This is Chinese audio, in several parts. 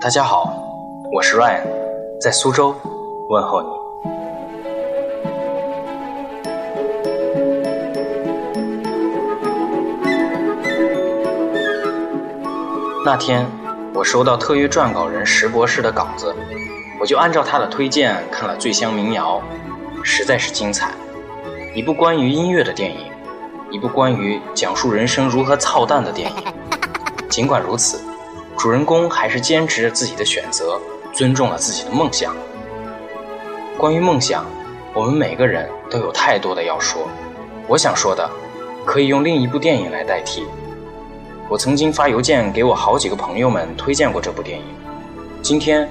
大家好，我是 Ryan，在苏州问候你。那天我收到特约撰稿人石博士的稿子，我就按照他的推荐看了《醉乡民谣》，实在是精彩。一部关于音乐的电影，一部关于讲述人生如何操蛋的电影。尽管如此，主人公还是坚持着自己的选择，尊重了自己的梦想。关于梦想，我们每个人都有太多的要说。我想说的，可以用另一部电影来代替。我曾经发邮件给我好几个朋友们推荐过这部电影，今天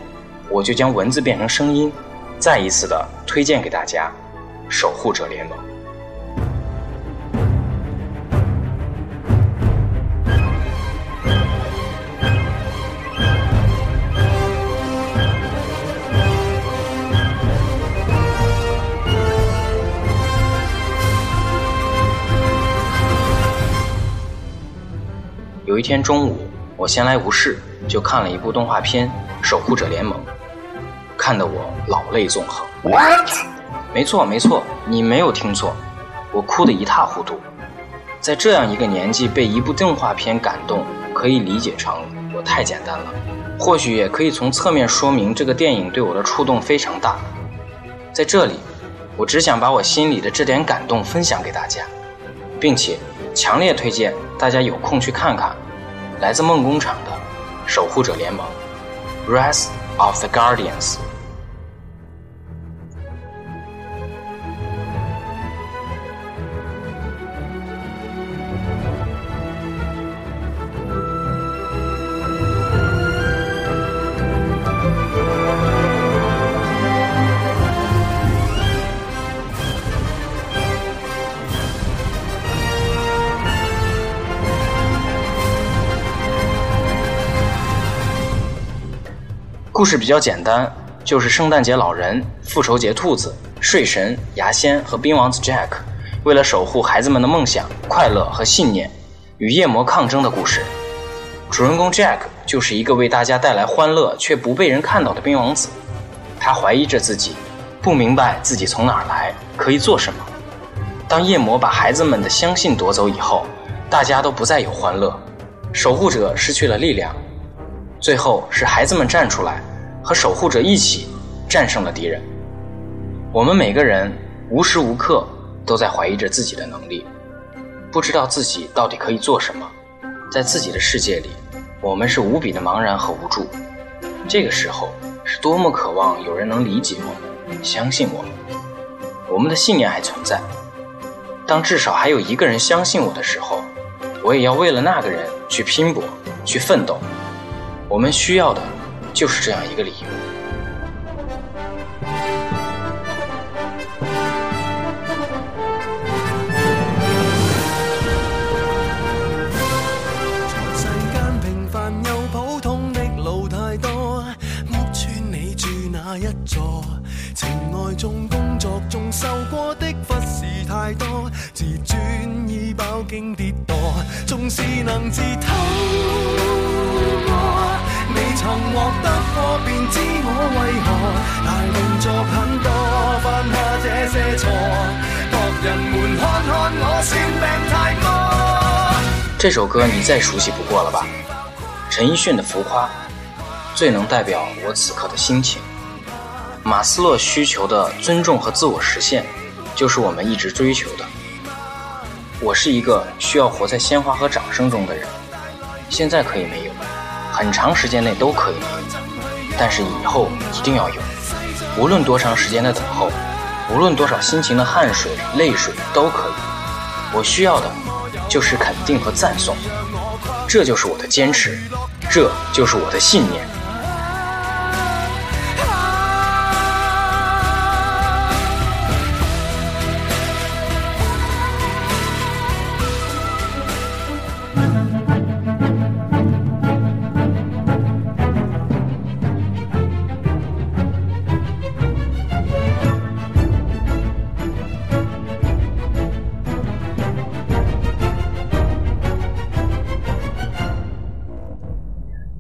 我就将文字变成声音，再一次的推荐给大家，《守护者联盟》。有一天中午，我闲来无事，就看了一部动画片《守护者联盟》，看得我老泪纵横。What？没错没错，你没有听错，我哭得一塌糊涂。在这样一个年纪被一部动画片感动，可以理解成我太简单了，或许也可以从侧面说明这个电影对我的触动非常大。在这里，我只想把我心里的这点感动分享给大家，并且。强烈推荐大家有空去看看，来自梦工厂的《守护者联盟》（Rise of the Guardians）。故事比较简单，就是圣诞节老人、复仇节兔子、睡神、牙仙和冰王子 Jack 为了守护孩子们的梦想、快乐和信念，与夜魔抗争的故事。主人公 Jack 就是一个为大家带来欢乐却不被人看到的冰王子，他怀疑着自己，不明白自己从哪儿来，可以做什么。当夜魔把孩子们的相信夺走以后，大家都不再有欢乐，守护者失去了力量。最后是孩子们站出来，和守护者一起战胜了敌人。我们每个人无时无刻都在怀疑着自己的能力，不知道自己到底可以做什么。在自己的世界里，我们是无比的茫然和无助。这个时候是多么渴望有人能理解我们，相信我们。我们的信念还存在。当至少还有一个人相信我的时候，我也要为了那个人去拼搏，去奋斗。我们需要的就是这样一个理由。世间平凡又普通的路太多，屋村你住哪一座？情爱中、工作中受过的忽视太多，自尊已饱经跌堕，纵是能自偷这首歌你再熟悉不过了吧？陈奕迅的《浮夸》最能代表我此刻的心情。马斯洛需求的尊重和自我实现，就是我们一直追求的。我是一个需要活在鲜花和掌声中的人，现在可以没有。很长时间内都可以没有，但是以后一定要有。无论多长时间的等候，无论多少辛勤的汗水、泪水都可以。我需要的，就是肯定和赞颂。这就是我的坚持，这就是我的信念。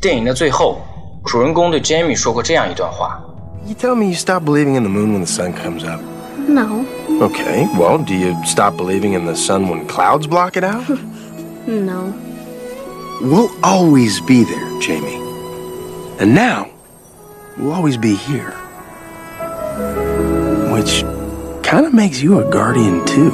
电影的最后， 主人公对 Jamie 说过这样一段话 You tell me you stop believing in the moon when the sun comes up. No. Okay, well, do you stop believing in the sun when clouds block it out? No. we'll always be there, Jamie. And now, we'll always be here. Which kind of makes you a guardian, too.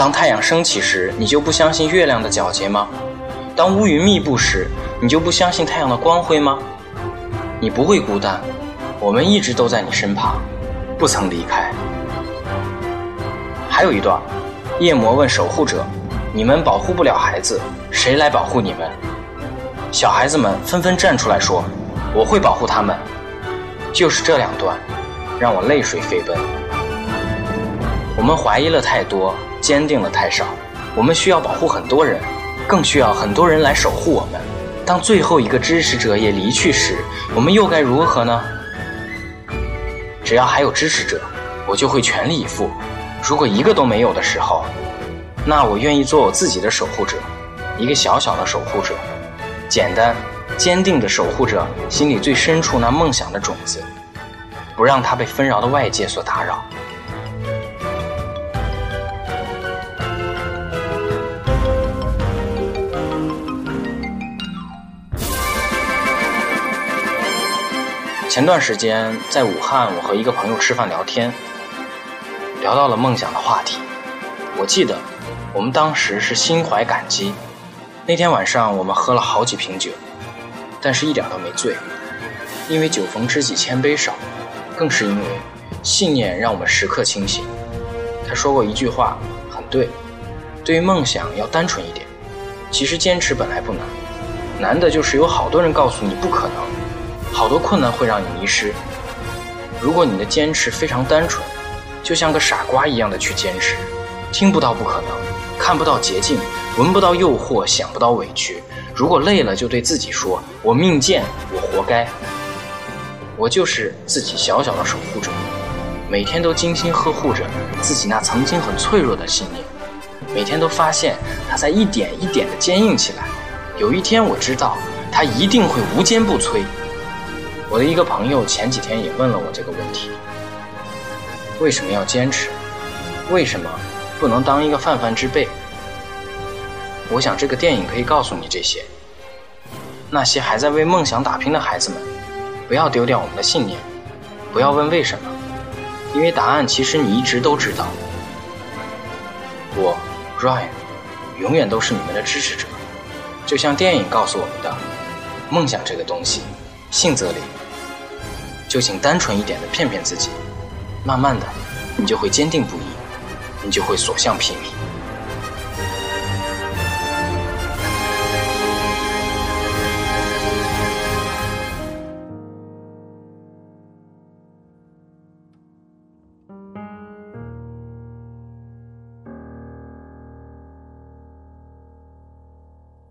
当太阳升起时，你就不相信月亮的皎洁吗？当乌云密布时，你就不相信太阳的光辉吗？你不会孤单，我们一直都在你身旁，不曾离开。还有一段，夜魔问守护者：“你们保护不了孩子，谁来保护你们？”小孩子们纷纷站出来说：“我会保护他们。”就是这两段，让我泪水飞奔。我们怀疑了太多。坚定了太少，我们需要保护很多人，更需要很多人来守护我们。当最后一个支持者也离去时，我们又该如何呢？只要还有支持者，我就会全力以赴。如果一个都没有的时候，那我愿意做我自己的守护者，一个小小的守护者，简单、坚定的守护着心里最深处那梦想的种子，不让它被纷扰的外界所打扰。前段时间在武汉，我和一个朋友吃饭聊天，聊到了梦想的话题。我记得我们当时是心怀感激。那天晚上我们喝了好几瓶酒，但是一点都没醉，因为酒逢知己千杯少，更是因为信念让我们时刻清醒。他说过一句话，很对：对于梦想要单纯一点。其实坚持本来不难，难的就是有好多人告诉你不可能。好多困难会让你迷失。如果你的坚持非常单纯，就像个傻瓜一样的去坚持，听不到不可能，看不到捷径，闻不到诱惑，想不到委屈。如果累了，就对自己说：“我命贱，我活该。”我就是自己小小的守护者，每天都精心呵护着自己那曾经很脆弱的信念，每天都发现它在一点一点的坚硬起来。有一天，我知道它一定会无坚不摧。我的一个朋友前几天也问了我这个问题：为什么要坚持？为什么不能当一个泛泛之辈？我想这个电影可以告诉你这些。那些还在为梦想打拼的孩子们，不要丢掉我们的信念，不要问为什么，因为答案其实你一直都知道。我，Ryan，永远都是你们的支持者，就像电影告诉我们的，梦想这个东西，信则灵。就请单纯一点的骗骗自己，慢慢的，你就会坚定不移，你就会所向披靡。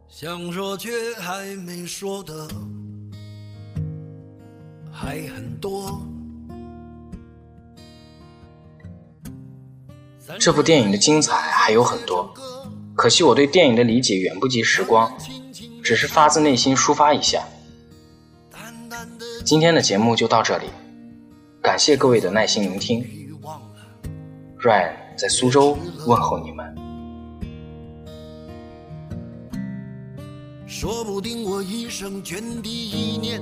想说却还没说的。还很多。这部电影的精彩还有很多，可惜我对电影的理解远不及时光，只是发自内心抒发一下。今天的节目就到这里，感谢各位的耐心聆听。Ryan 在苏州问候你们。说不定我一生涓滴一念。